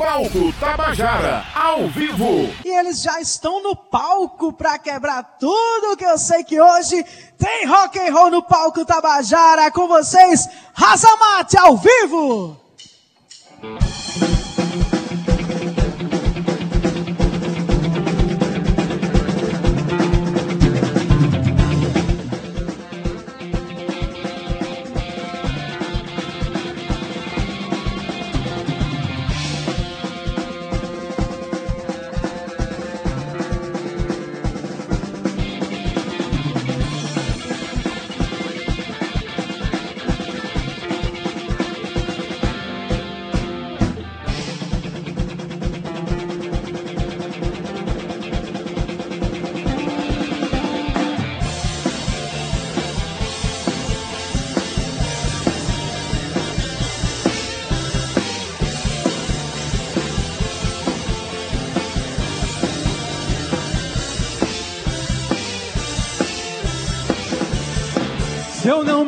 Palco Tabajara, ao vivo. E eles já estão no palco para quebrar tudo que eu sei que hoje tem rock and roll no palco Tabajara com vocês, Razamate ao vivo.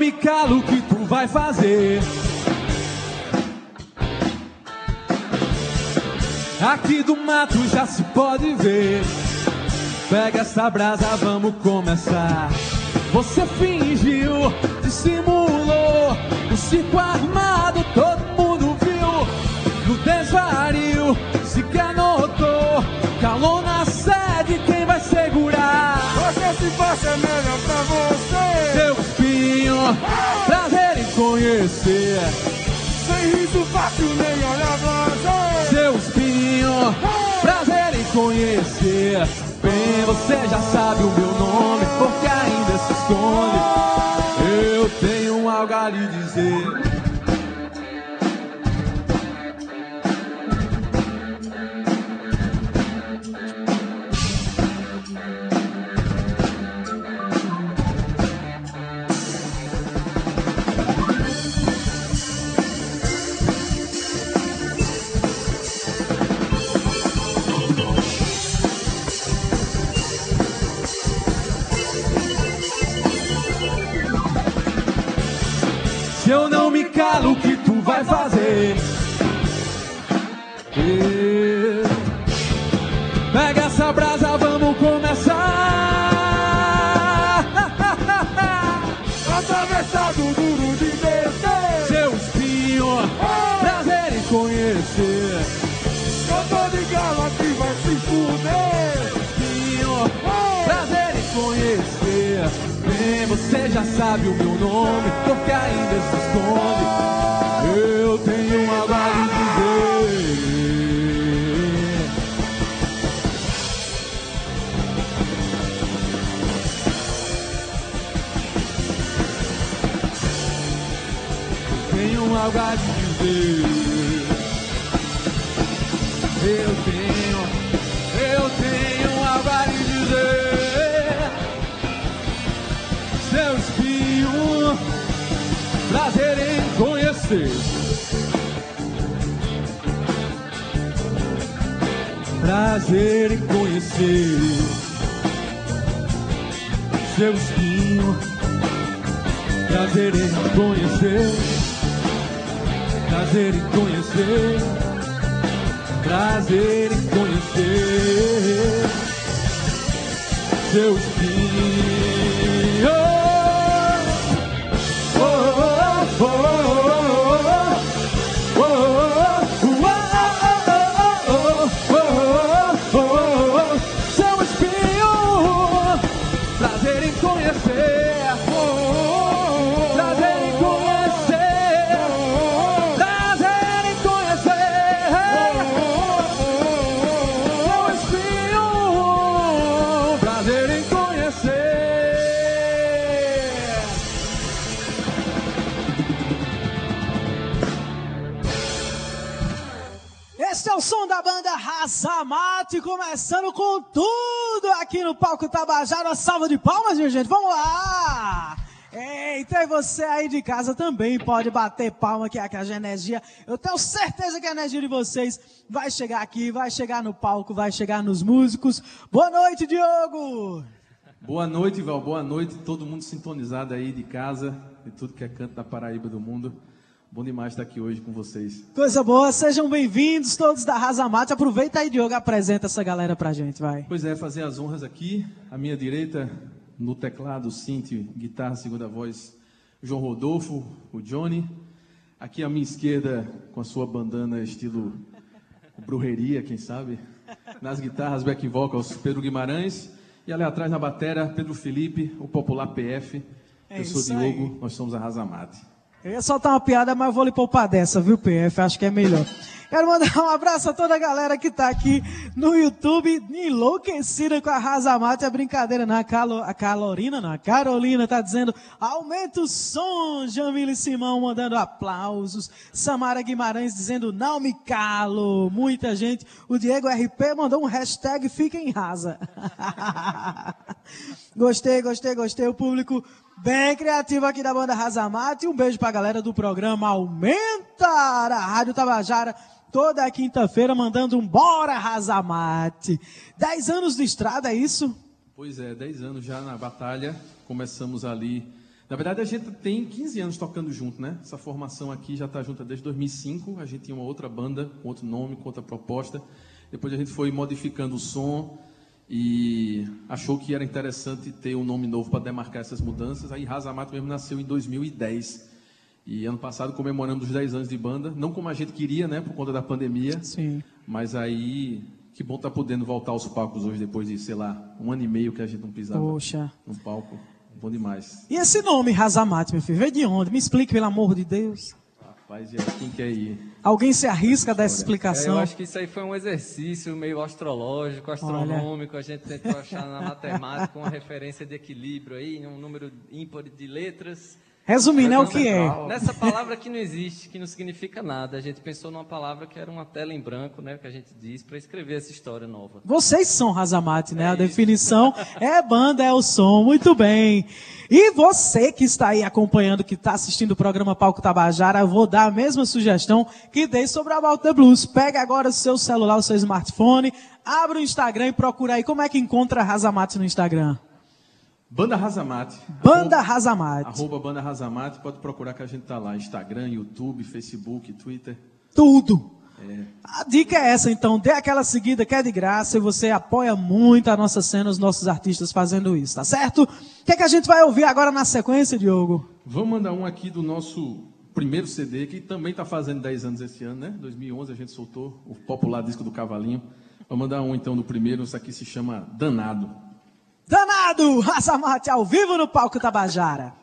Me calo, o que tu vai fazer? Aqui do mato já se pode ver. Pega essa brasa, vamos começar. Você fingiu, dissimulou. O circo armado, todo mundo viu. No desvario, se que anotou. Calou prazer em conhecer. Sem riso fácil, nem olhar você. Seu espinho, prazer em conhecer. Bem, você já sabe o meu nome, porque ainda se esconde. Eu tenho algo a lhe dizer. Vai fazer? Eh, Pega essa brasa, vamos começar. Atravessado duro de descer. Seu espinho, prazer em conhecer. Eu tô de galo aqui, vai se fuder. Espinho, prazer em conhecer. Bem, você já sabe o meu nome, porque ainda se esconde. Eu tenho algo a lhe dizer. Tenho algo a lhe dizer. Eu tenho, eu tenho algo a lhe dizer. Seu espinho, prazer em conhecer. Prazer em conhecer. Seu espinho, prazer em conhecer. Prazer em conhecer. Prazer em conhecer. Seu espinho. Razamate, começando com tudo aqui no palco Tabajara. Salva de palmas, minha gente. Vamos lá! Eita, e você aí de casa também pode bater palma que, que a energia, eu tenho certeza que a energia de vocês vai chegar aqui, vai chegar no palco, vai chegar nos músicos. Boa noite, Diogo! Boa noite, Val. Boa noite, todo mundo sintonizado aí de casa, de tudo que é canto da Paraíba do mundo. Bom demais estar aqui hoje com vocês. Coisa boa, sejam bem-vindos todos da Razamate. Aproveita aí, Diogo, apresenta essa galera pra gente, vai. Pois é, fazer as honras aqui. À minha direita, no teclado, synth, guitarra, segunda voz, João Rodolfo, o Johnny. Aqui à minha esquerda, com a sua bandana estilo brujeria, quem sabe. Nas guitarras, back vocals, Pedro Guimarães. E ali atrás na batera, Pedro Felipe, o popular PF. É Eu sou aí. Diogo, nós somos a Razamate. Eu ia soltar uma piada, mas vou lhe poupar dessa, viu, PF? Acho que é melhor. Quero mandar um abraço a toda a galera que tá aqui no YouTube, enlouquecida com a Razamate. É brincadeira, não. A, Calo, a Calorina, não. A Carolina tá dizendo, aumenta o som. Jamile Simão mandando aplausos. Samara Guimarães dizendo, não me calo. Muita gente. O Diego RP mandou um hashtag fica em rasa. gostei, gostei, gostei. O público bem criativo aqui da banda Razamate. Um beijo pra galera do programa Aumenta a Rádio Tabajara. Toda quinta-feira mandando um Bora Razamate. Dez anos de estrada, é isso? Pois é, 10 anos já na batalha. Começamos ali. Na verdade, a gente tem 15 anos tocando junto, né? Essa formação aqui já está junta desde 2005. A gente tinha uma outra banda, com outro nome, com outra proposta. Depois a gente foi modificando o som e achou que era interessante ter um nome novo para demarcar essas mudanças. Aí Razamato mesmo nasceu em 2010. E ano passado comemoramos os 10 anos de banda, não como a gente queria, né, por conta da pandemia. Sim. Mas aí, que bom estar podendo voltar aos palcos hoje, depois de, sei lá, um ano e meio que a gente não pisava Poxa. no palco. Bom demais. E esse nome Razamate, meu filho, veio de onde? Me explique, pelo amor de Deus. Rapaz, e aí, quem quer ir? Alguém se arrisca dessa É, explicação? eu acho que isso aí foi um exercício meio astrológico, astronômico. A gente tentou achar na matemática uma referência de equilíbrio aí, um número ímpar de letras. Resumindo, é o que é. Nessa palavra que não existe, que não significa nada. A gente pensou numa palavra que era uma tela em branco, né, que a gente diz, para escrever essa história nova. Vocês são Razamate, né? A definição é banda, é o som. Muito bem. E você que está aí acompanhando, que está assistindo o programa Palco Tabajara, eu vou dar a mesma sugestão que dei sobre a About the Blues. Pega agora o seu celular, o seu smartphone, abre o Instagram e procura aí como é que encontra Razamate no Instagram. Banda Razamate. Banda Arroba, Razamate. arroba Banda Razamate. Pode procurar que a gente tá lá. Instagram, YouTube, Facebook, Twitter. Tudo. A dica é essa, então, dê aquela seguida que é de graça e você apoia muito a nossa cena, os nossos artistas fazendo isso, tá certo? O que é que a gente vai ouvir agora na sequência, Diogo? Vamos mandar um aqui do nosso primeiro CD, que também está fazendo 10 anos esse ano, né? 2011 a gente soltou o popular disco do Cavalinho. Vamos mandar um então do primeiro, isso aqui se chama Danado. Danado! Raça Mate ao vivo no palco Tabajara.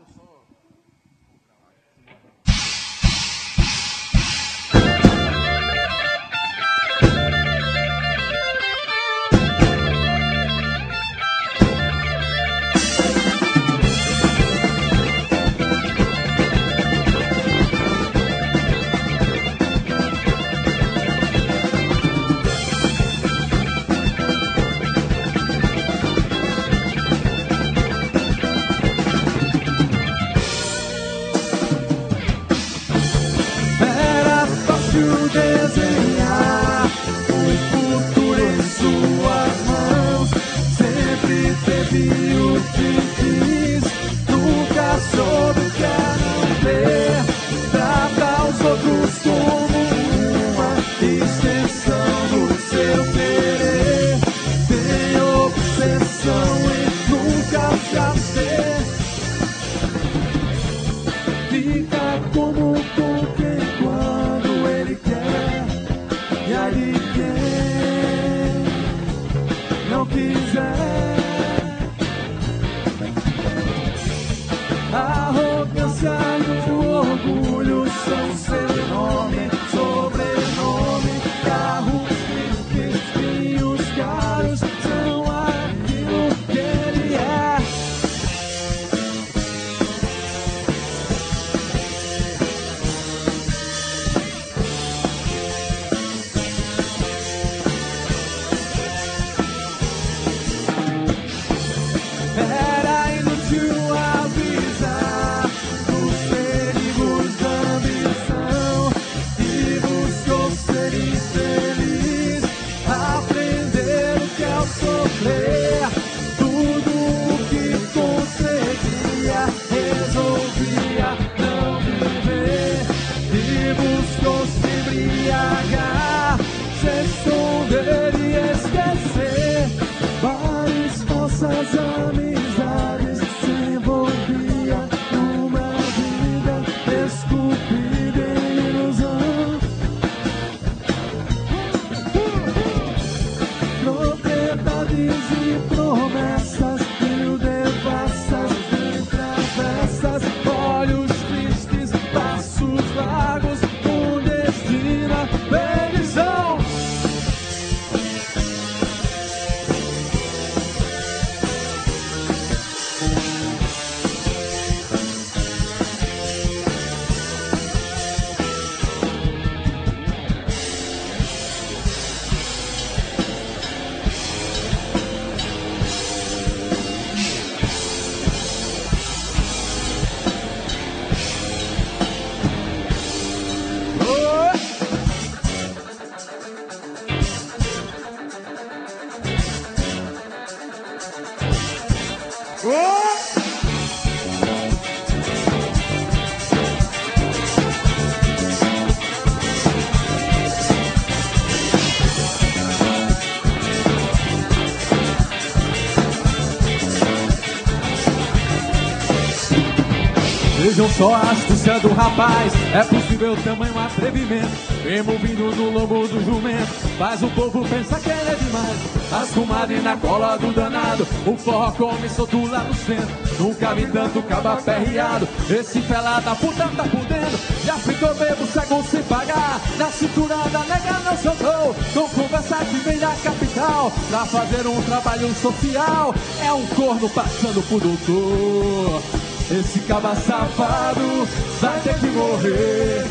Só a astúcia do rapaz, é possível tamanho atrevimento. Mesmo vindo do lobo do jumento, faz o povo pensar que ele é demais. As comadres na cola do danado, o forró come solto lá no centro. Nunca vi tanto caba perreado, esse fela da puta tá por dentro. Já ficou bebo, cego sem pagar. Na cintura da nega não soltou, com conversa que vem da capital. Pra fazer um trabalho social, é um corno passando por doutor. Esse caba safado vai ter que morrer.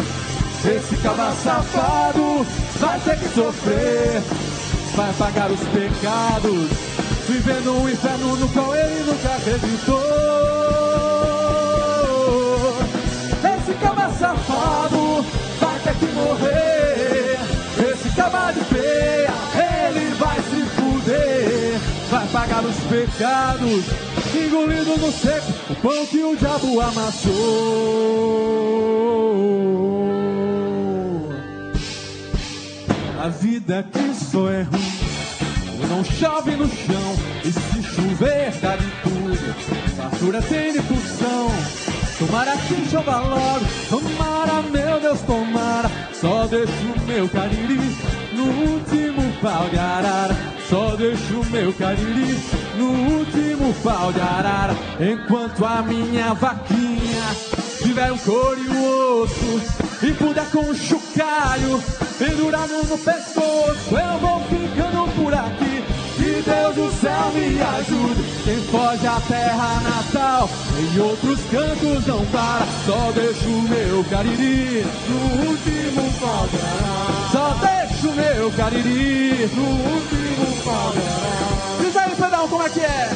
Esse caba safado vai ter que sofrer. Vai pagar os pecados, vivendo um inferno no qual ele nunca acreditou. Esse caba safado vai ter que morrer. Esse caba de feia, ele vai se fuder. Vai pagar os pecados, engolindo no seco o pão que o diabo amassou. A vida que só é ruim, não chove no chão, e se chover dá de tudo. Fartura tem de pulsão, tomara que chova logo, tomara, meu Deus, tomara. Só deixo o meu cariri no último pau de arara. Só deixo meu cariri no último pau de arara. Enquanto a minha vaquinha tiver um couro e o osso e puder com um chocalho pendurado no pescoço, eu vou ficando por aqui. Que Deus do céu me ajude. Quem foge à terra natal, em outros cantos não para. Só deixo o meu cariri no último pau de arara. Só deixo o meu cariri no último arara. Diz aí, Pedrão, como é que é?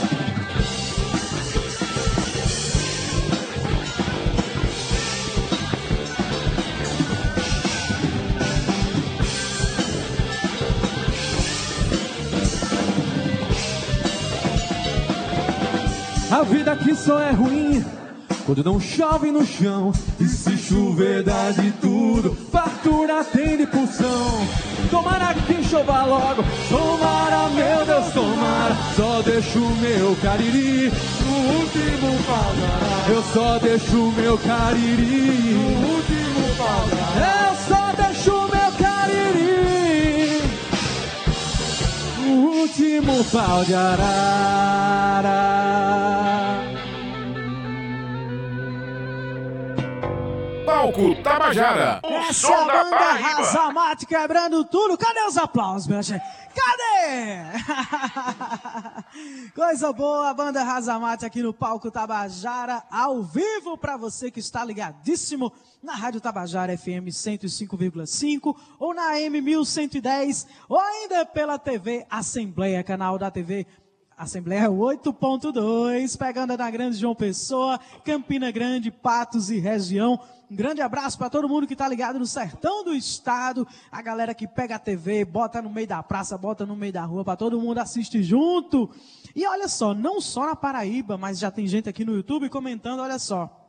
A vida aqui só é ruim quando não chove no chão. E se chover dá de tudo, fartura tem de pulsão. Tomara que chova logo, tomara, meu Deus, tomara. Só deixo o meu cariri no último pau Eu só deixo o meu cariri no último pau Eu só deixo o meu cariri no último pau de arara. Palco Tabajara, o Essa som da banda. Razamate quebrando tudo. Cadê os aplausos, minha gente? Cadê? Coisa boa, a banda Razamate aqui no palco Tabajara, ao vivo para você que está ligadíssimo na Rádio Tabajara FM 105,5 ou na AM 1110 ou ainda pela TV Assembleia, canal da TV Assembleia 8.2, pegando na Grande João Pessoa, Campina Grande, Patos e região. Um grande abraço para todo mundo que está ligado no sertão do estado, a galera que pega a TV, bota no meio da praça, bota no meio da rua, para todo mundo assistir junto. E olha só, não só na Paraíba, mas já tem gente aqui no YouTube comentando, olha só.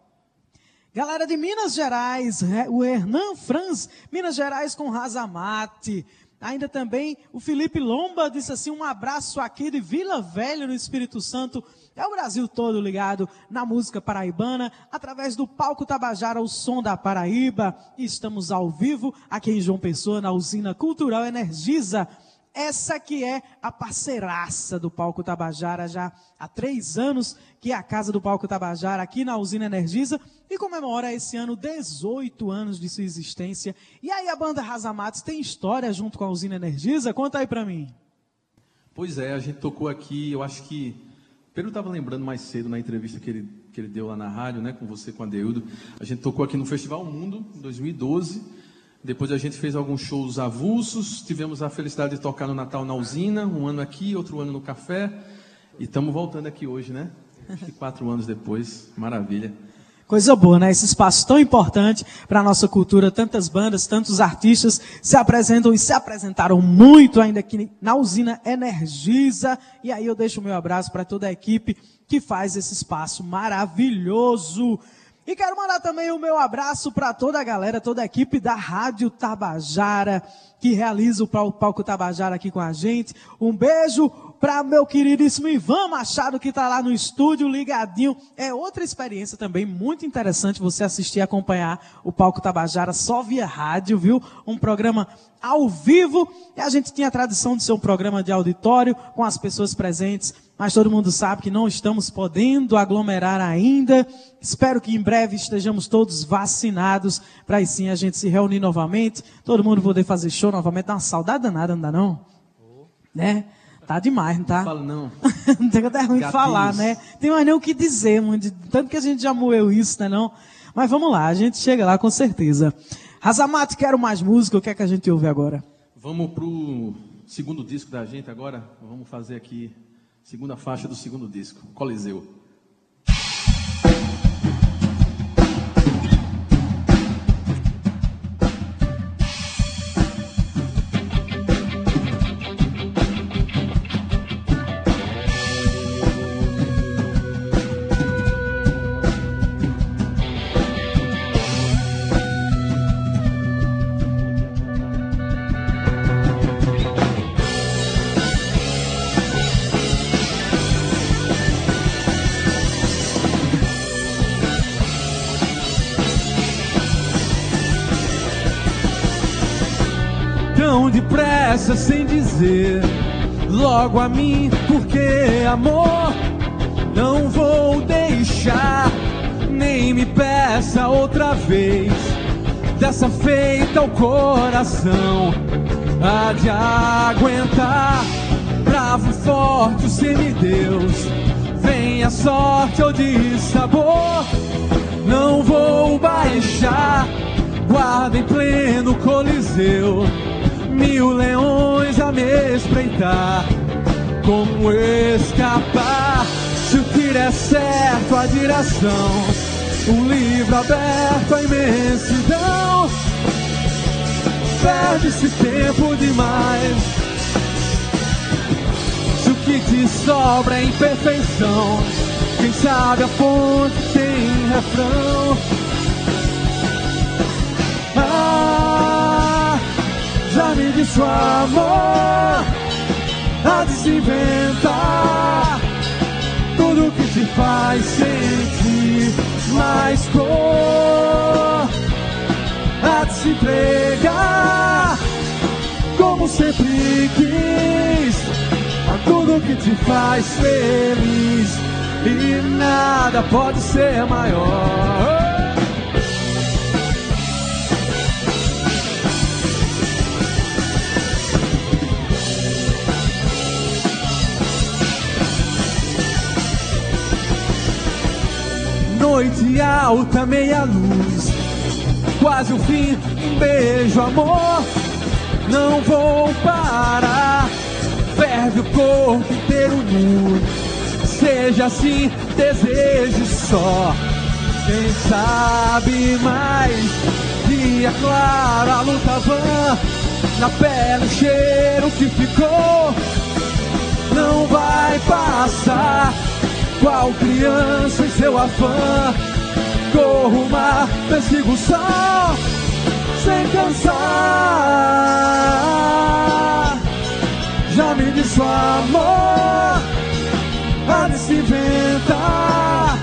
Galera de Minas Gerais, o Hernan Franz, Minas Gerais com Razamate. Ainda também o Felipe Lomba disse assim: um abraço aqui de Vila Velha, no Espírito Santo. É o Brasil todo ligado na música paraibana, através do Palco Tabajara, o som da Paraíba. Estamos ao vivo aqui em João Pessoa, na usina Cultural Energisa. Essa que é a parceiraça do Palco Tabajara, já há três anos, que é a casa do Palco Tabajara, aqui na usina Energisa, e comemora esse ano 18 anos de sua existência. E aí a banda Razamatos tem história junto com a usina Energisa? Conta aí pra mim. Pois é, a gente tocou aqui, eu acho que. Pedro estava lembrando mais cedo na entrevista que ele, que ele deu lá na rádio, né, com você, com a Deudo. A gente tocou aqui no Festival Mundo, em 2012. Depois a gente fez alguns shows avulsos. Tivemos a felicidade de tocar no Natal na usina, um ano aqui, outro ano no café. E estamos voltando aqui hoje, né? Quatro anos depois. Maravilha. Coisa boa, né? Esse espaço tão importante para a nossa cultura, tantas bandas, tantos artistas se apresentam e se apresentaram muito ainda aqui na usina Energisa. E aí eu deixo o meu abraço para toda a equipe que faz esse espaço maravilhoso. E quero mandar também o meu abraço para toda a galera, toda a equipe da Rádio Tabajara, que realiza o Palco Tabajara aqui com a gente. Um beijo para meu queridíssimo Ivan Machado, que está lá no estúdio ligadinho. É outra experiência também muito interessante você assistir e acompanhar o Palco Tabajara só via rádio, viu? Um programa ao vivo. E a gente tinha a tradição de ser um programa de auditório com as pessoas presentes, mas todo mundo sabe que não estamos podendo aglomerar ainda. Espero que em breve estejamos todos vacinados para aí sim a gente se reunir novamente, todo mundo poder fazer show novamente. Dá uma saudade danada, não dá não? Né? Tá demais, não tá? Fala não. não tem até ruim Gatilhos. falar, né? Tem mais nem o que dizer, muito, tanto que a gente já moeu isso, né não? Mas vamos lá, a gente chega lá com certeza. Razamate, quero mais música, o que é que a gente ouve agora? Vamos pro segundo disco da gente agora. Vamos fazer aqui segunda faixa do segundo disco, Coliseu. Sem dizer logo a mim, porque amor não vou deixar, nem me peça outra vez. Dessa feita o coração há de aguentar. Bravo, forte, o semideus. Vem a sorte ou de sabor. Não vou baixar. Guarda em pleno coliseu. Mil leões a me espreitar. Como escapar? Se o tiro é certo, a direção. Um livro aberto, a imensidão. Perde-se tempo demais. Se o que te sobra é imperfeição, quem sabe a fonte tem refrão. Disse o amor, há de se inventar. Tudo que te faz sentir mais cor, há de se entregar. Como sempre quis a tudo que te faz feliz. E nada pode ser maior. Noite alta, meia luz, quase o fim, um beijo, amor. Não vou parar, ferve o corpo inteiro nu. Seja assim, desejo só. Quem sabe mais? Dia claro, a luta vã. Na pele o cheiro que ficou não vai passar. Qual criança em seu afã? Corro o mar, persigo o sol sem cansar. Já me disse o amor, há de se inventar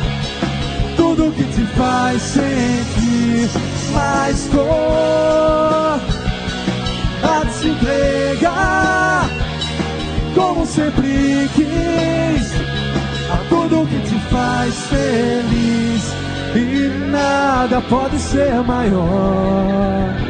tudo que te faz sentir mais cor. Há de se entregar como sempre quis tudo que te faz feliz e nada pode ser maior.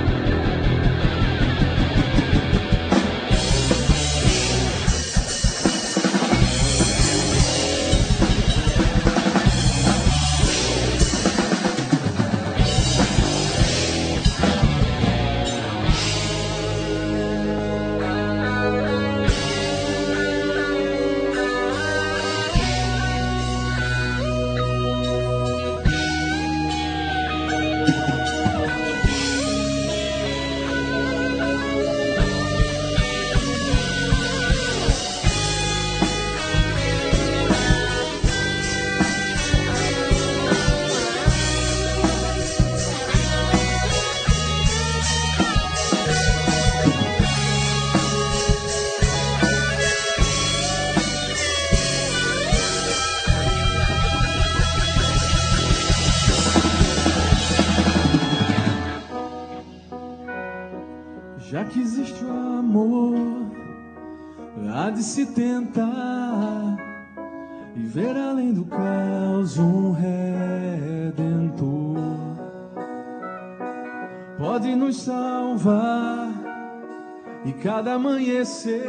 Cada amanhecer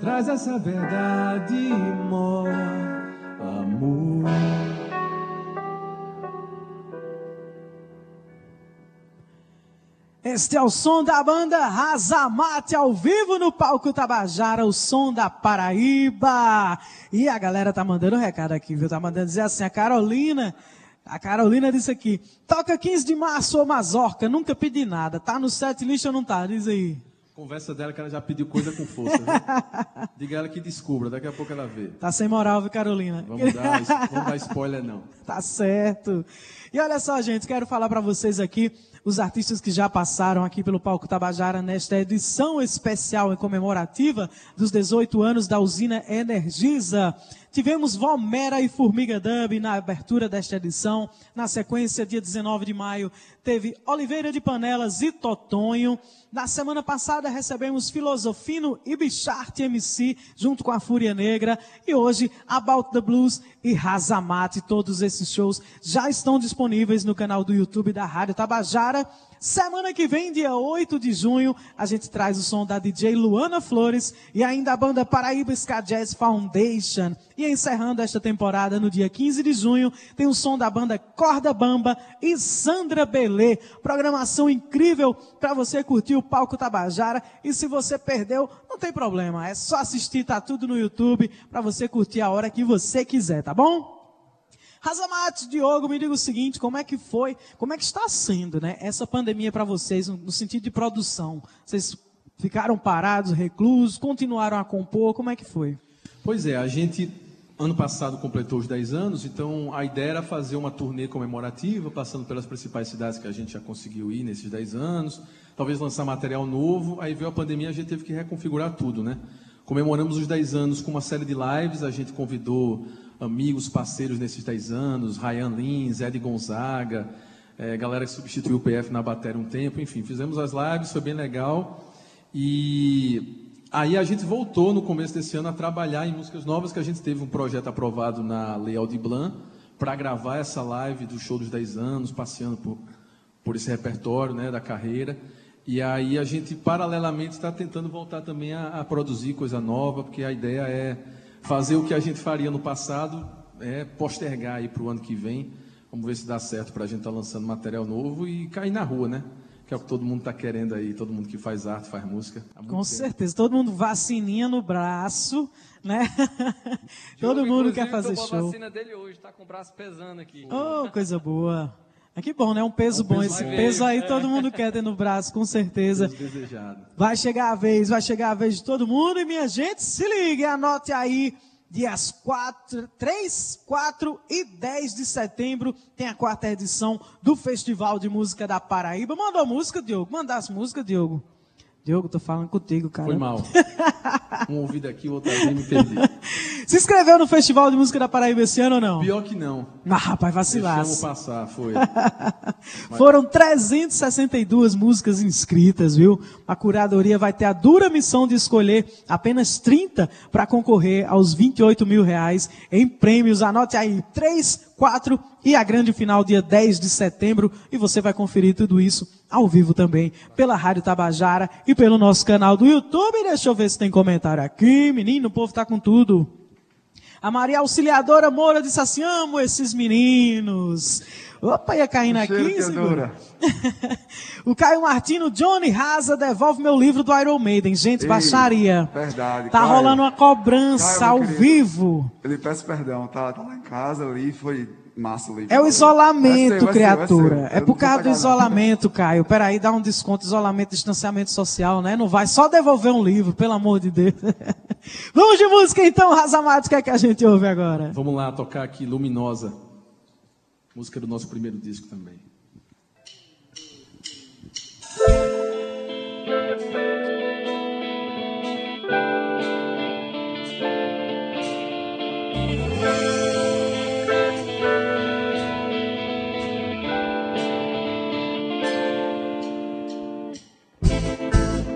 traz essa verdade mó amor. Este é o som da banda Razamate ao vivo no palco Tabajara, o som da Paraíba. E a galera tá mandando um recado aqui, viu? Tá mandando dizer assim, a Carolina, a Carolina disse aqui, toca 15 de março, ô Mazorca, nunca pedi nada, tá no set list ou não tá? Diz aí. Conversa dela que ela já pediu coisa com força. Viu? Diga ela que descubra, daqui a pouco ela vê. Tá sem moral, viu, Carolina? Vamos dar, vamos dar spoiler não. Tá certo. E olha só, gente, quero falar para vocês aqui os artistas que já passaram aqui pelo palco Tabajara nesta edição especial e comemorativa dos 18 anos da usina Energisa. Tivemos Valmera e Formiga Dub na abertura desta edição. Na sequência, dia 19 de maio, teve Oliveira de Panelas e Totonho. Na semana passada recebemos Filosofino e Bichart MC junto com a Fúria Negra. E hoje, About the Blues e Razamate. Todos esses shows já estão disponíveis no canal do YouTube da Rádio Tabajara. Semana que vem, dia 8 de junho, a gente traz o som da DJ Luana Flores e ainda a banda Paraíba Ska Jazz Foundation. E encerrando esta temporada, no dia 15 de junho, tem o som da banda Corda Bamba e Sandra Belê. Programação incrível para você curtir o palco Tabajara. E se você perdeu, não tem problema. É só assistir, tá tudo no YouTube para você curtir a hora que você quiser, tá bom? Razamates, Diogo, me diga o seguinte, como é que foi, como é que está sendo, né, essa pandemia para vocês, no sentido de produção? Vocês ficaram parados, reclusos, continuaram a compor, como é que foi? Pois é, a gente, ano passado, completou os 10 anos, então a ideia era fazer uma turnê comemorativa, passando pelas principais cidades que a gente já conseguiu ir nesses 10 anos, talvez lançar material novo, aí veio a pandemia, a gente teve que reconfigurar tudo, né? Comemoramos os 10 anos com uma série de lives, a gente convidou amigos, parceiros nesses 10 anos, Ryan Lins, Ed Gonzaga, é, galera que substituiu o PF na bateria um tempo, enfim, fizemos as lives, foi bem legal. E aí a gente voltou no começo desse ano a trabalhar em músicas novas, que a gente teve um projeto aprovado na Lei Aldir Blanc para gravar essa live do show dos 10 anos, passeando por, por esse repertório né, da carreira. E aí a gente, paralelamente, está tentando voltar também a, a produzir coisa nova, porque a ideia é fazer o que a gente faria no passado, é postergar aí para o ano que vem. Vamos ver se dá certo para a gente estar tá lançando material novo e cair na rua, né? Que é o que todo mundo está querendo aí, todo mundo que faz arte, faz música. Com tempo. certeza, todo mundo vacininha no braço, né? todo mundo quer fazer show. a vacina dele hoje, está com o braço pesando aqui. Oh, coisa boa. É que bom, né? Um peso é um bom. Peso Esse peso aí todo mundo quer ter no braço, com certeza. Vai chegar a vez, vai chegar a vez de todo mundo. E minha gente, se ligue, anote aí. Dias 4, 3, 4 e 10 de setembro tem a quarta edição do Festival de Música da Paraíba. Mandou música, Diogo? Mandasse música, Diogo? Diogo, tô falando contigo, cara. Foi mal. um ouvido aqui, o outro ali, me perdi. Se inscreveu no Festival de Música da Paraíba esse ano ou não? Pior que não. Ah, rapaz, vacilar. Deixamos passar, foi. Foram 362 músicas inscritas, viu? A curadoria vai ter a dura missão de escolher apenas 30 para concorrer aos 28 mil reais em prêmios. Anote aí, 3, 4 e a grande final dia 10 de setembro. E você vai conferir tudo isso ao vivo também pela Rádio Tabajara e pelo nosso canal do YouTube. Deixa eu ver se tem comentário aqui. Menino, o povo tá com tudo. A Maria Auxiliadora Moura disse assim: amo esses meninos. Opa, ia cair na 15. o Caio Martino, Johnny Raza, devolve meu livro do Iron Maiden. Gente, Ei, baixaria. Verdade. Tá Caio, rolando uma cobrança Caio, ao querido, vivo. Ele peço perdão, tá, tá lá em casa ali, foi massa o livro. É o isolamento, vai ser, vai criatura. Ser, ser. É por causa do isolamento, Caio. Peraí, dá um desconto, isolamento, distanciamento social, né? Não vai só devolver um livro, pelo amor de Deus. Vamos de música então, Razamatos, o que é que a gente ouve agora? Vamos lá tocar aqui Luminosa. Música do nosso primeiro disco também.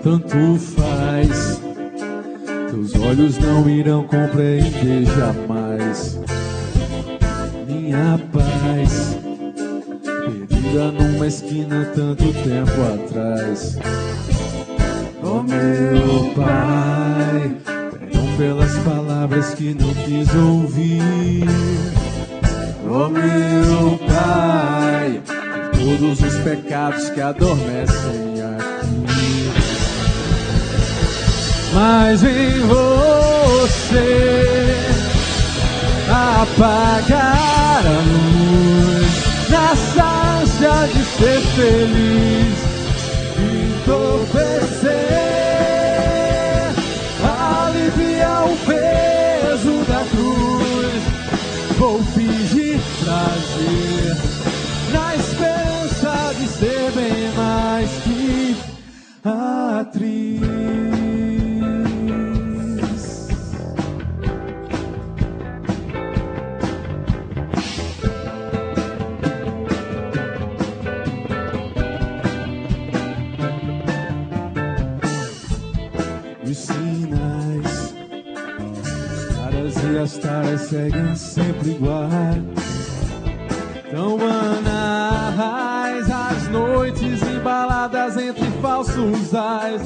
Tanto faz Teus olhos não irão compreender jamais minha paz. Perdida numa esquina tanto tempo atrás. Oh meu pai, perdão pelas palavras que não quis ouvir. Oh meu pai, todos os pecados que adormecem aqui. Mas em você apagar a luz nessa ânsia de ser feliz, entorpecer, aliviar o peso da cruz. Vou fingir prazer na esperança de ser bem mais que atriz. As taras seguem sempre iguais. Tão banais as noites embaladas entre falsos ais.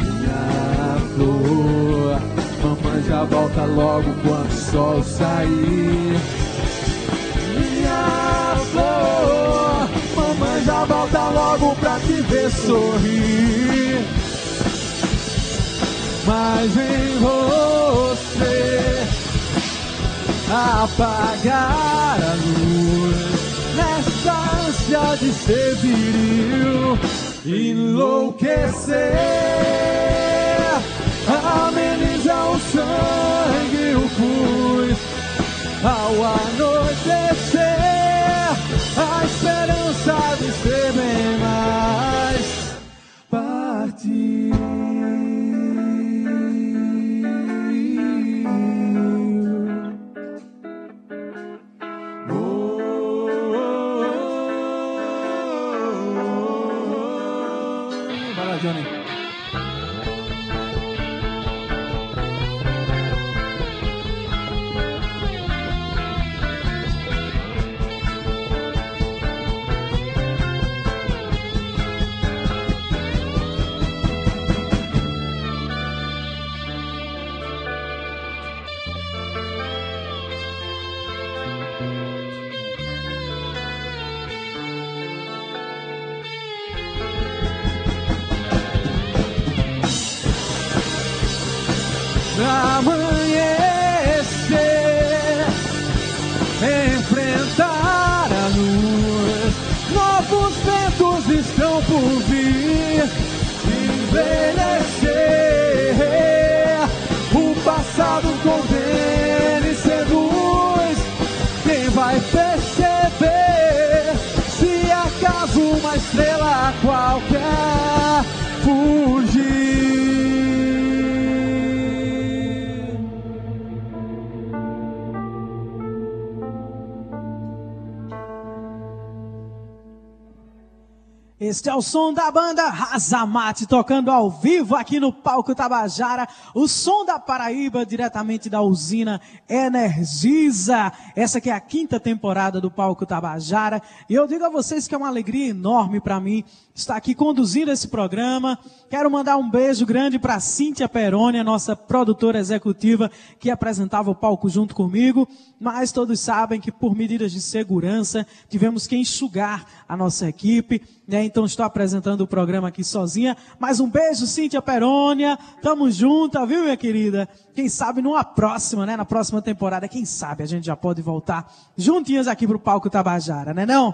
Minha flor, mamãe já volta logo quando o sol sair. Minha flor, mamãe já volta logo pra te ver sorrir. Mas em apagar a luz nessa ânsia de ser viril, enlouquecer, amenizar o sangue o pus ao anoitecer, Este é o som da banda Razamate, tocando ao vivo aqui no palco Tabajara. O som da Paraíba, diretamente da usina Energisa. Essa que é a quinta temporada do palco Tabajara. E eu digo a vocês que é uma alegria enorme para mim estar aqui conduzindo esse programa. Quero mandar um beijo grande para Cíntia Peroni, nossa produtora executiva, que apresentava o palco junto comigo. Mas todos sabem que por medidas de segurança tivemos que enxugar a nossa equipe. Né? Então estou apresentando o programa aqui sozinha. Mas um beijo, Cíntia Perônia. Tamo junto, viu, minha querida? Quem sabe numa próxima, né? Na próxima temporada, quem sabe a gente já pode voltar juntinhas aqui pro palco Tabajara, né não?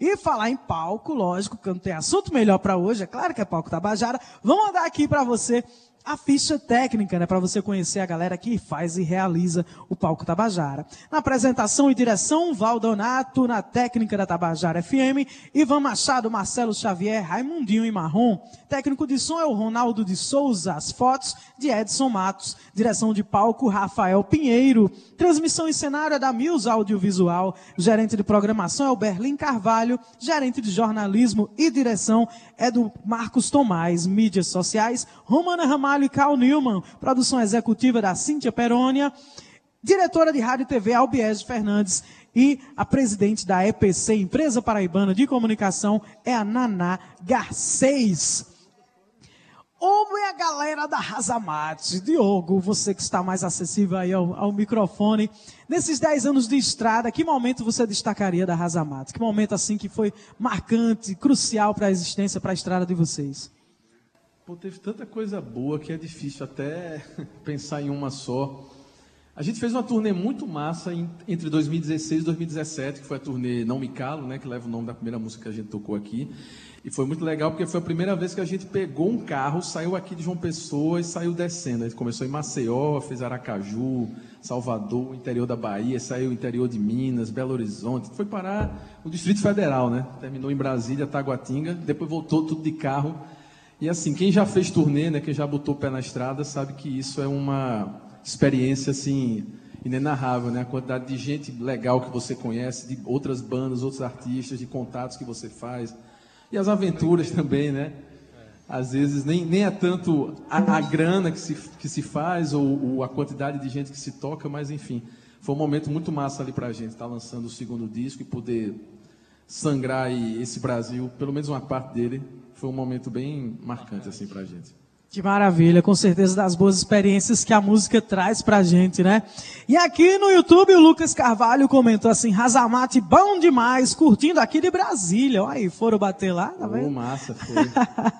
E falar em palco, lógico, que não tem assunto melhor para hoje, é claro que é palco Tabajara. Vamos mandar aqui para você a ficha técnica, né, para você conhecer a galera que faz e realiza o Palco Tabajara. Na apresentação e direção, Valdonato, na técnica da Tabajara FM, Ivan Machado, Marcelo Xavier, Raimundinho e Marrom. Técnico de som é o Ronaldo de Souza, as fotos de Edson Matos. Direção de palco, Rafael Pinheiro. Transmissão e cenário é da Mills Audiovisual. Gerente de programação é o Berlim Carvalho. Gerente de jornalismo e direção é do Marcos Tomás. Mídias sociais, Romana Ramalho Ramalho e Carl Newman. Produção executiva da Cíntia Perônia. Diretora de Rádio e TV, Albiés Fernandes. E a presidente da EPC, Empresa Paraibana de Comunicação, é a Naná Garcês. Ouve a galera da Razamate. Diogo, você que está mais acessível aí ao, ao, microfone. Nesses 10 anos de estrada, que momento você destacaria da Razamate? Que momento assim que foi marcante, crucial para a existência, para a estrada de vocês? Pô, teve tanta coisa boa que é difícil até pensar em uma só. A gente fez uma turnê muito massa entre 2016 e 2017, que foi a turnê Não Me Calo, né, que leva o nome da primeira música que a gente tocou aqui. E foi muito legal porque foi a primeira vez que a gente pegou um carro, saiu aqui de João Pessoa e saiu descendo. A gente começou em Maceió, fez Aracaju, Salvador, interior da Bahia, saiu interior de Minas, Belo Horizonte, foi parar o Distrito Federal, né? Terminou em Brasília, Taguatinga, depois voltou tudo de carro. E assim, quem já fez turnê, né, quem já botou o pé na estrada, sabe que isso é uma experiência assim inenarrável, né? A quantidade de gente legal que você conhece, de outras bandas, outros artistas, de contatos que você faz e as aventuras também, né? Às vezes nem, nem é tanto a, a grana que se, que se faz ou, ou, a quantidade de gente que se toca, mas enfim, foi um momento muito massa ali para a gente estar tá lançando o segundo disco e poder sangrar esse Brasil, pelo menos uma parte dele, foi um momento bem marcante assim para a gente. Que maravilha, com certeza das boas experiências que a música traz pra gente, né? E aqui no YouTube o Lucas Carvalho comentou assim, Razamate bom demais, curtindo aqui de Brasília. Olha aí, foram bater lá, tá vendo? Oh, massa, foi.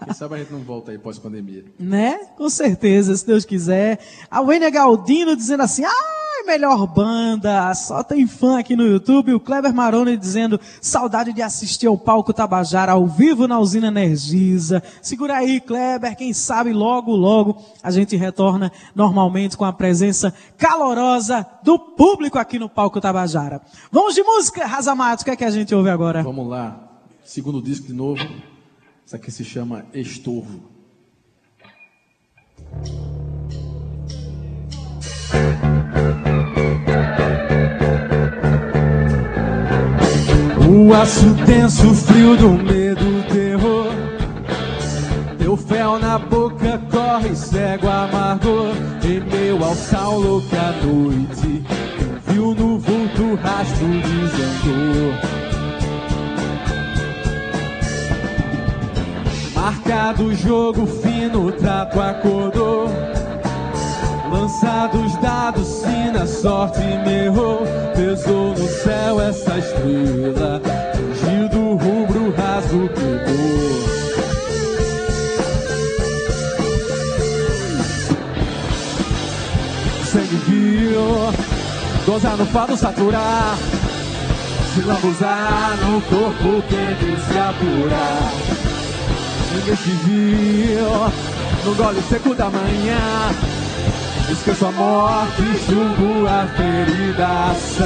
Quem sabe a gente não volta aí pós-pandemia. Né? Com certeza, se Deus quiser. A Wênia Galdino dizendo assim, ah, melhor banda, só tem fã aqui no YouTube. O Kleber Maroni dizendo, saudade de assistir ao palco Tabajara ao vivo na usina Energisa. Segura aí, Kleber, quem sabe logo, logo a gente retorna normalmente com a presença calorosa do público aqui no palco Tabajara. Vamos de música, Razamato, o que é que a gente ouve agora? Vamos lá, segundo disco de novo. Isso aqui se chama Estorvo. O aço tenso, o frio do medo. Teu fel na boca corre cego, amargor. Em meio ao sal louca noite, viu no vulto rastro de Marcado o jogo fino, o trato acordou. Lançados dados, sina, sorte me errou. Pesou no céu essa estrela, fugiu do rubro raso pegou. Gozar no fado saturar. Se lambuzar no corpo quente se apurar. Ninguém te viu no gole seco da manhã. Esqueço a morte, julgo a ferida sã.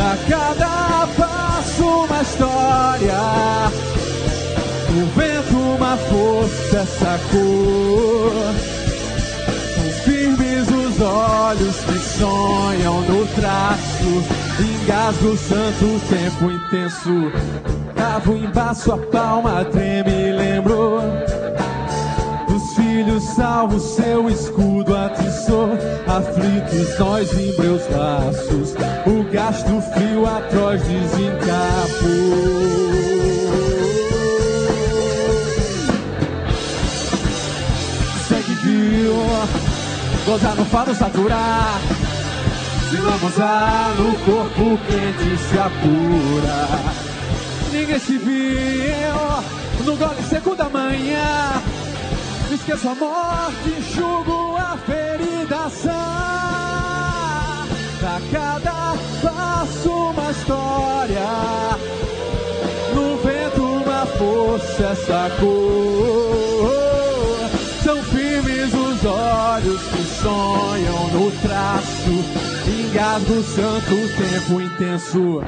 A cada passo uma história, no vento uma força, essa cor. Olhos que sonham no traço, engasgo santo, tempo intenso. Tava embaixo a palma treme, lembrou filho salvo, seu escudo atiçou. Aflitos nós embreus laços, o gasto frio atroz desencapou. Gozar no fado saturar. Se lambuzar no corpo quente se apura. Ninguém se viu no gole seco da manhã. Esqueço a morte, enxugo a ferida sã. A cada passo uma história, no vento uma força, essa cor. Olhos que sonham no traço, engasgo santo, tempo intenso.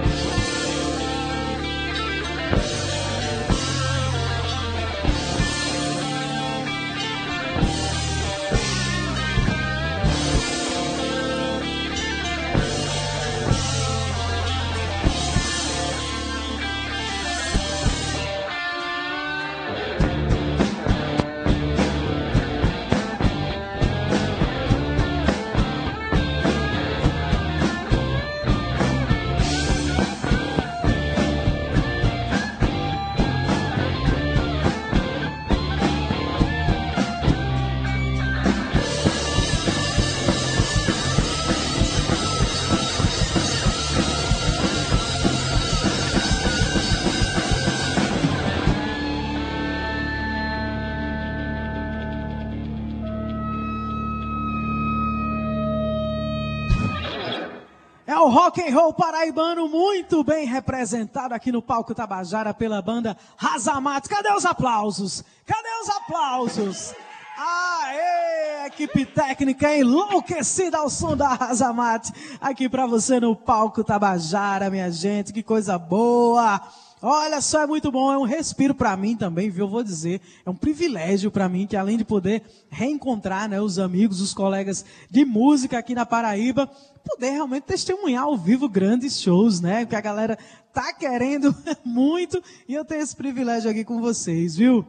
O rock and roll paraibano muito bem representado aqui no palco Tabajara pela banda Razamat. Cadê os aplausos? Cadê os aplausos? Aê, equipe técnica enlouquecida ao som da Razamat. Aqui para você no palco Tabajara, minha gente. Que coisa boa. Olha só, é muito bom, é um respiro para mim também, viu? Eu vou dizer, é um privilégio para mim que além de poder reencontrar, né, os amigos, os colegas de música aqui na Paraíba, poder realmente testemunhar ao vivo grandes shows, né? Que a galera tá querendo muito e eu tenho esse privilégio aqui com vocês, viu?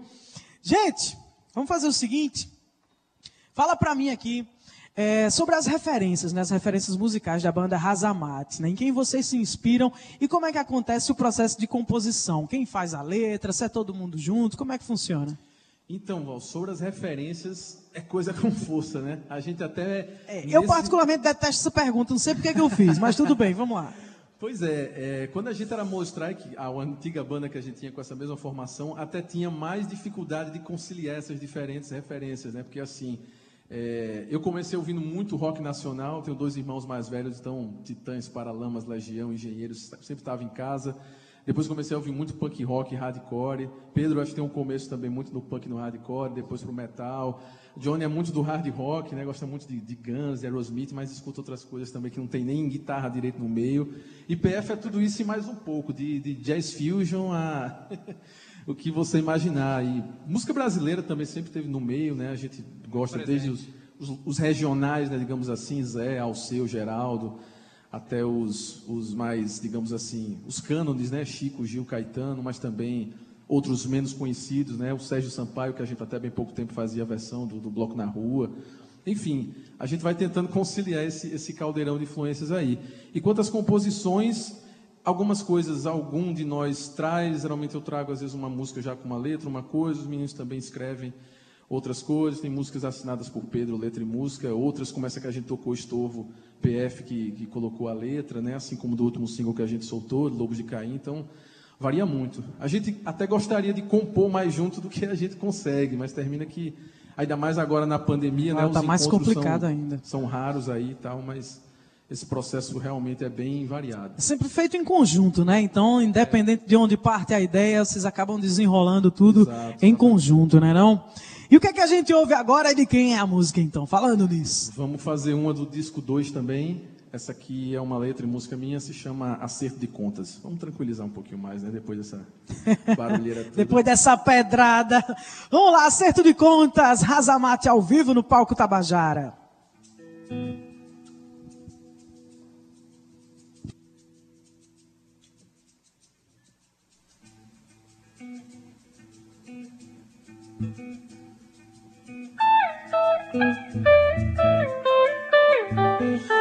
Gente, vamos fazer o seguinte. Fala para mim aqui é, sobre as referências, né, as referências musicais da banda Razamat, né, em quem vocês se inspiram e como é que acontece o processo de composição? Quem faz a letra? Se é todo mundo junto? Como é que funciona? Então, Val, sobre as referências, é coisa com força, né? A gente até. É, nesse... Eu, particularmente, detesto essa pergunta, não sei porque que eu fiz, mas tudo bem, vamos lá. Pois é, é, quando a gente era mostrar que a antiga banda que a gente tinha com essa mesma formação, até tinha mais dificuldade de conciliar essas diferentes referências, né? Porque assim, é, eu comecei ouvindo muito rock nacional, tenho dois irmãos mais velhos, então Titãs, Paralamas, Legião, Engenheiros, sempre estava em casa. Depois comecei a ouvir muito punk rock, hardcore. Pedro acho que tem um começo também muito no punk no hardcore, depois pro metal. Johnny é muito do hard rock, né? Gosta muito de, de Guns, de Aerosmith, mas escuta outras coisas também que não tem nem guitarra direito no meio. E PF é tudo isso e mais um pouco, de, de jazz fusion a o que você imaginar. E música brasileira também sempre teve no meio, né? A gente gosta desde os, os, os, regionais, né? digamos assim, Zé, Alceu, Geraldo, até os, os mais, digamos assim, os cânones, né? Chico, Gil, Caetano, mas também outros menos conhecidos, né? O Sérgio Sampaio, que a gente até bem pouco tempo fazia a versão do, do Bloco na Rua. Enfim, a gente vai tentando conciliar esse, esse caldeirão de influências aí. E quanto às composições, algumas coisas algum de nós traz, geralmente eu trago às vezes uma música já com uma letra, uma coisa, os meninos também escrevem outras coisas, tem músicas assinadas por Pedro, letra e música, outras como essa que a gente tocou, Estorvo, PF, que, que colocou a letra, né? assim como do último single que a gente soltou, Lobos de Caim, então varia muito. A gente até gostaria de compor mais junto do que a gente consegue, mas termina que, ainda mais agora na pandemia, ah, né? Está mais complicado são, ainda. São raros aí e tal, mas esse processo realmente é bem variado. É sempre feito em conjunto, né? Então, independente é. de onde parte a ideia, vocês acabam desenrolando tudo Exato, em conjunto, né não? E o que é que a gente ouve agora e de quem é a música, então? Falando nisso. Vamos fazer uma do disco 2 também. Essa aqui é uma letra e música minha, se chama Acerto de Contas. Vamos tranquilizar um pouquinho mais, né? Depois dessa barulheira toda. Depois dessa pedrada. Vamos lá, Acerto de Contas, Razamate ao vivo no palco Tabajara.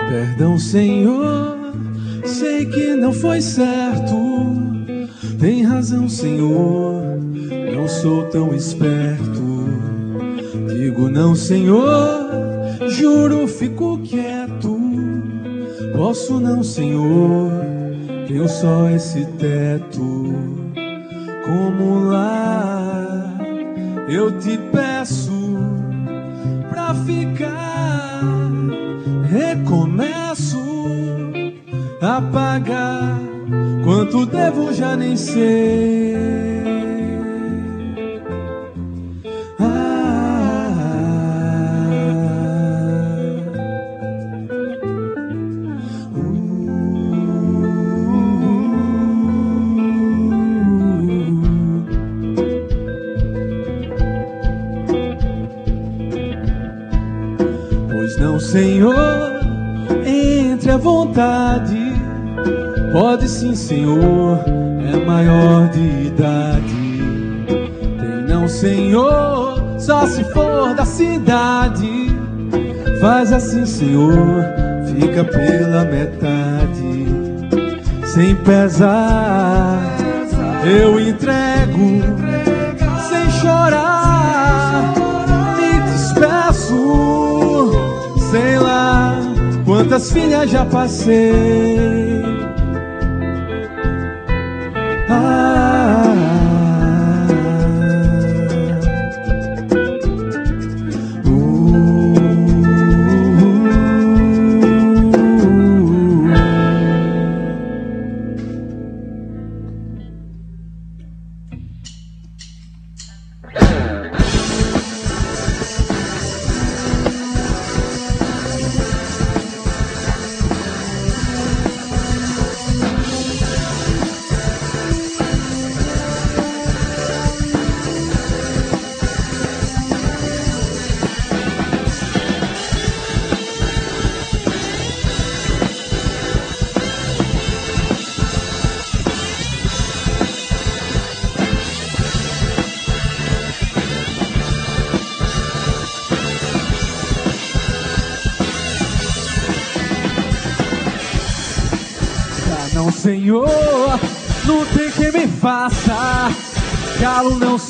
Perdão, Senhor, sei que não foi certo. Tem razão, Senhor, não sou tão esperto. Digo não, Senhor, juro, fico quieto. Posso não, Senhor, tenho só esse teto. Como lá eu te peço ficar. Recomeço a pagar quanto devo já nem sei. Vontade. Pode sim, Senhor, é maior de idade. Tem não, Senhor, só se for da cidade. Faz assim, Senhor, fica pela metade. Sem pesar, eu entrego, quantas filhas já passei.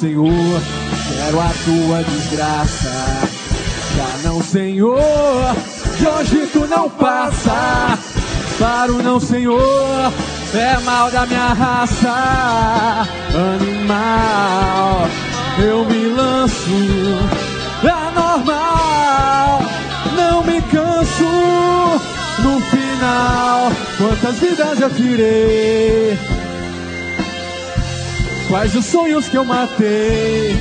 Senhor, quero a tua desgraça. Já não, Senhor, de hoje tu não passa. Paro não, Senhor, é mal da minha raça. Animal, eu me lanço, é normal, não me canso. No final, quantas vidas eu tirei? Quais os sonhos que eu matei?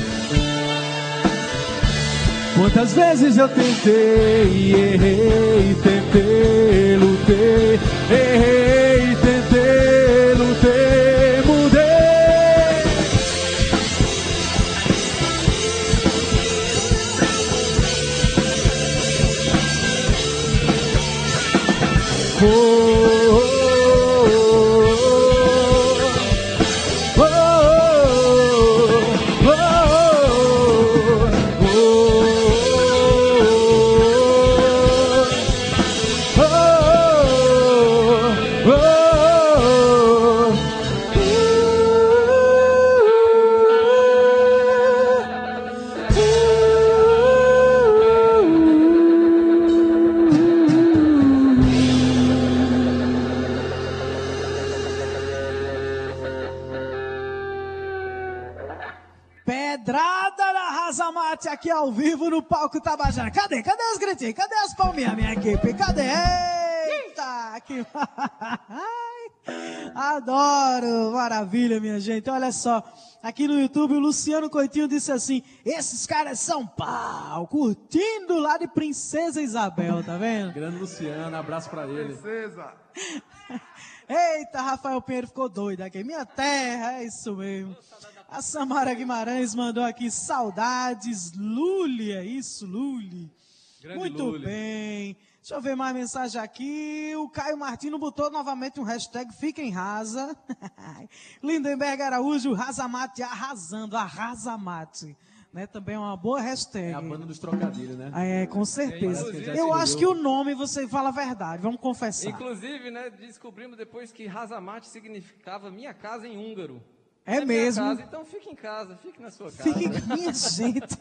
Quantas vezes eu tentei, errei, tentei, lutei, errei, tentei, lutei, mudei. Tabajara. Cadê? Cadê os gritinhos? Cadê as palminhas, minha equipe? Cadê? Eita! Que... Adoro! Maravilha, minha gente. Olha só, aqui no YouTube o Luciano Coitinho disse assim: esses caras são pau, curtindo lá de Princesa Isabel, tá vendo? Grande Luciano, abraço pra ele. Princesa. Eita, Rafael Pinheiro ficou doido aqui. Minha terra, é isso mesmo. A Samara Guimarães mandou aqui saudades, Luli, é isso, Luli. Grande Muito Luli. bem. Deixa eu ver mais mensagem aqui. O Caio Martino botou novamente um hashtag Fiquem Rasa. Lindenberg Araújo, Razamate arrasando, arrasamate. Né? Também é uma boa hashtag. É a banda dos trocadilhos, né? Ah, É, com certeza. Inclusive, Eu acho que o nome você fala a verdade, vamos confessar. Inclusive, né, descobrimos depois que Razamate significava minha casa em húngaro. É minha mesmo. casa, então fique em casa, fique na sua casa. Fique, minha gente.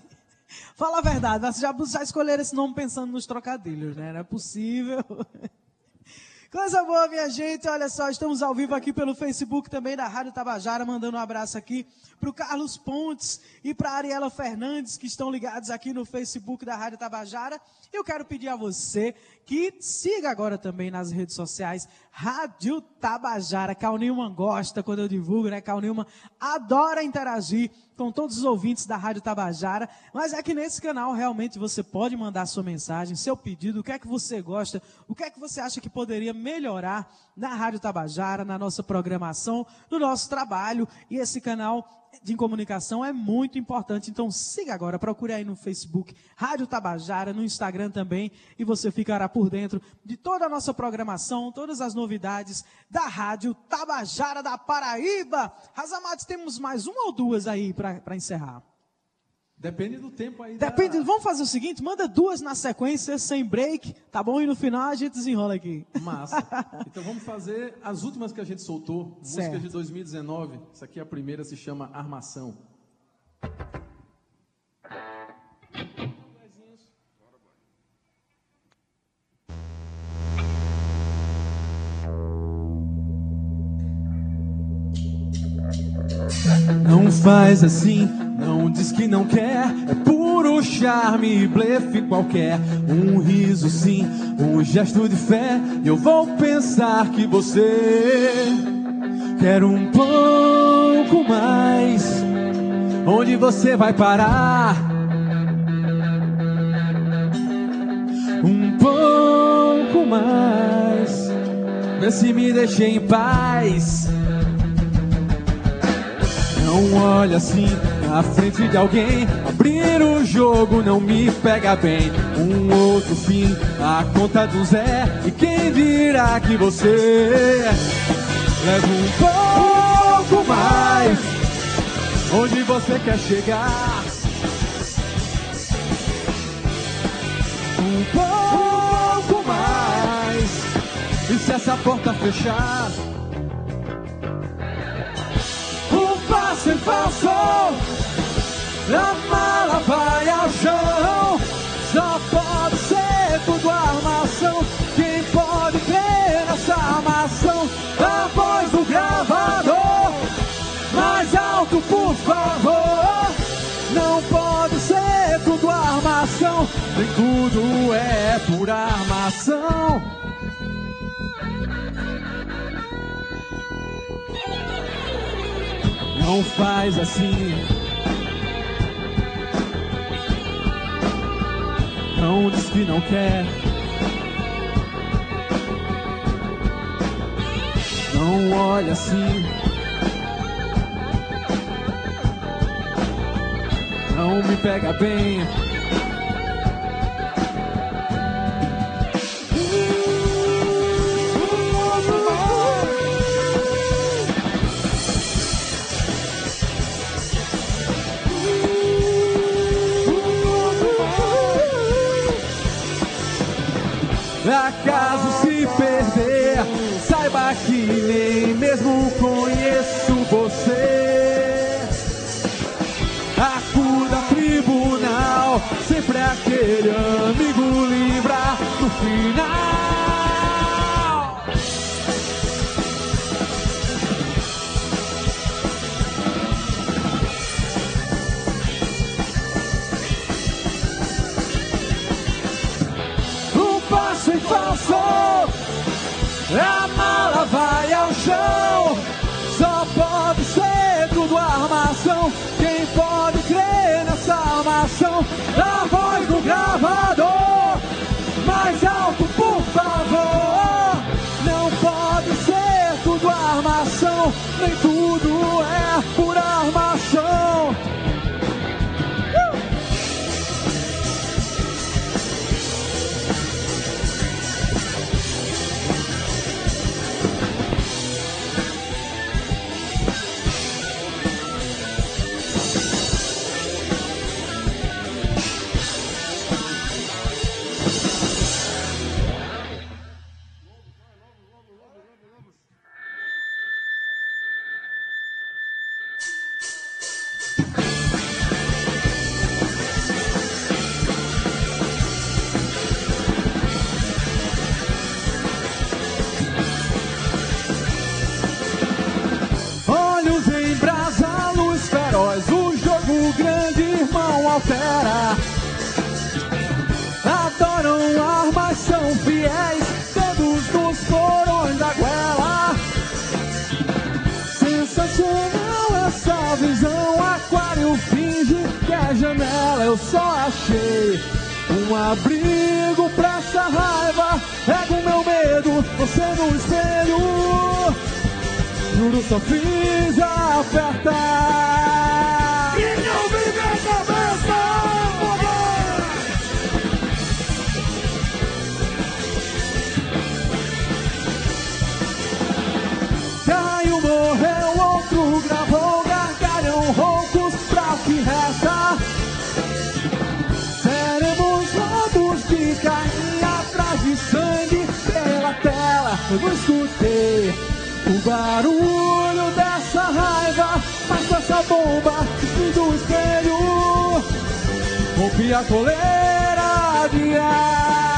Fala a verdade, vocês já, já escolheram esse nome pensando nos trocadilhos, né? Não é possível. Coisa boa, minha gente. Olha só, estamos ao vivo aqui pelo Facebook também da Rádio Tabajara, mandando um abraço aqui para o Carlos Pontes e para a Ariela Fernandes, que estão ligados aqui no Facebook da Rádio Tabajara. Eu quero pedir a você que siga agora também nas redes sociais Rádio Tabajara. Cal Newman gosta quando eu divulgo, né? Cal Newman adora interagir com todos os ouvintes da Rádio Tabajara, mas é que nesse canal realmente você pode mandar sua mensagem, seu pedido, o que é que você gosta, o que é que você acha que poderia melhorar na Rádio Tabajara, na nossa programação, no nosso trabalho, e esse canal de comunicação é muito importante. Então siga agora, procure aí no Facebook Rádio Tabajara, no Instagram também, e você ficará por dentro de toda a nossa programação, todas as novidades da Rádio Tabajara da Paraíba. Razamates, temos mais uma ou duas aí para encerrar? Depende do tempo aí. da- Depende, vamos fazer o seguinte, manda duas na sequência, sem break, tá bom? E no final a gente desenrola aqui. Massa. Então vamos fazer as últimas que a gente soltou, Certo. músicas de 2019. Essa aqui é a primeira, se chama Armação. Não faz assim, não diz que não quer. É puro charme, blefe qualquer. Um riso sim, um gesto de fé. E eu vou pensar que você quer um pouco mais. Onde você vai parar? Um pouco mais. Vê se me deixa em paz. Não olha assim na frente de alguém. Abrir o jogo não me pega bem. Um outro fim, a conta do Zé. E quem dirá que você leva um pouco mais? Onde você quer chegar? Um pouco mais. E se essa porta fechar? Passo em falso, a mala vai ao chão. Só pode ser tudo armação. Quem pode crer nessa armação? A voz do gravador, mais alto, por favor. Não pode ser tudo armação, nem tudo é por armação. Não faz assim. Não diz que não quer. Não olha assim. Não me pega bem. Livra no altera. Adoram armas, são fiéis, dedos nos porões da goela. Sensacional essa visão, aquário finge que é janela. Eu só achei um abrigo pra essa raiva. Pega o meu medo, você no espelho. Juro, só fiz apertar. Eu escutei o barulho dessa raiva, mas essa bomba do espelho, rompi a coleira de ar.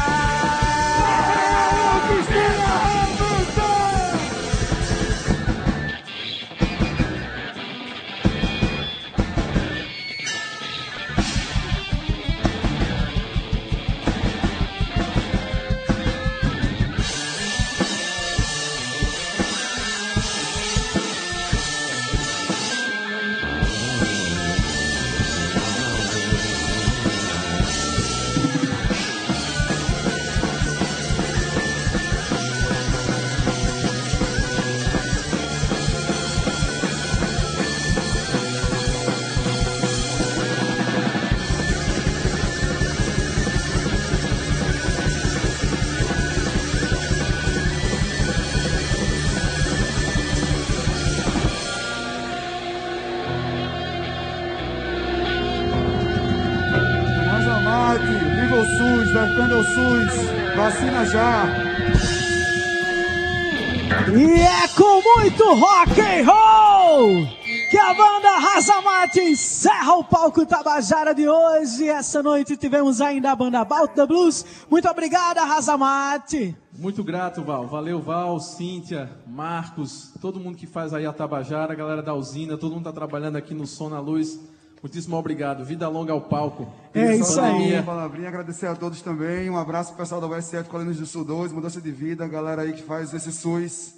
A banda Razamate encerra o palco Tabajara de hoje. Essa noite tivemos ainda a banda the Blues. Muito obrigada, Razamate. Muito grato, Val. Valeu, Val, Cíntia, Marcos, todo mundo que faz aí a Tabajara, a galera da usina, todo mundo tá trabalhando aqui no Som na Luz. Muitíssimo obrigado. Vida longa ao palco. É isso aí. uma palavrinha, agradecer a todos também. Um abraço pro pessoal da USF Colinas do Sul 2, Mudança de Vida, a galera aí que faz esse SUS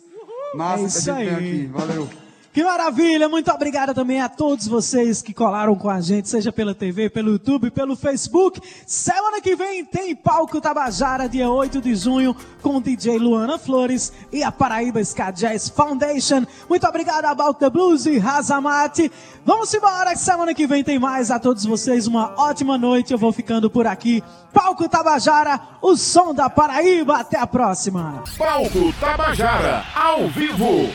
massa É que a gente tem aí. aqui. Valeu. Que maravilha! Muito obrigada também a todos vocês que colaram com a gente, seja pela TV, pelo YouTube, pelo Facebook. Semana que vem tem Palco Tabajara, dia 8 de junho, com DJ Luana Flores e a Paraíba Ska Jazz Foundation. Muito obrigado a About the Blues e Razamate. Vamos embora, que semana que vem tem mais. A todos vocês, uma ótima noite. Eu vou ficando por aqui. Palco Tabajara, o som da Paraíba. Até a próxima. Palco Tabajara, ao vivo.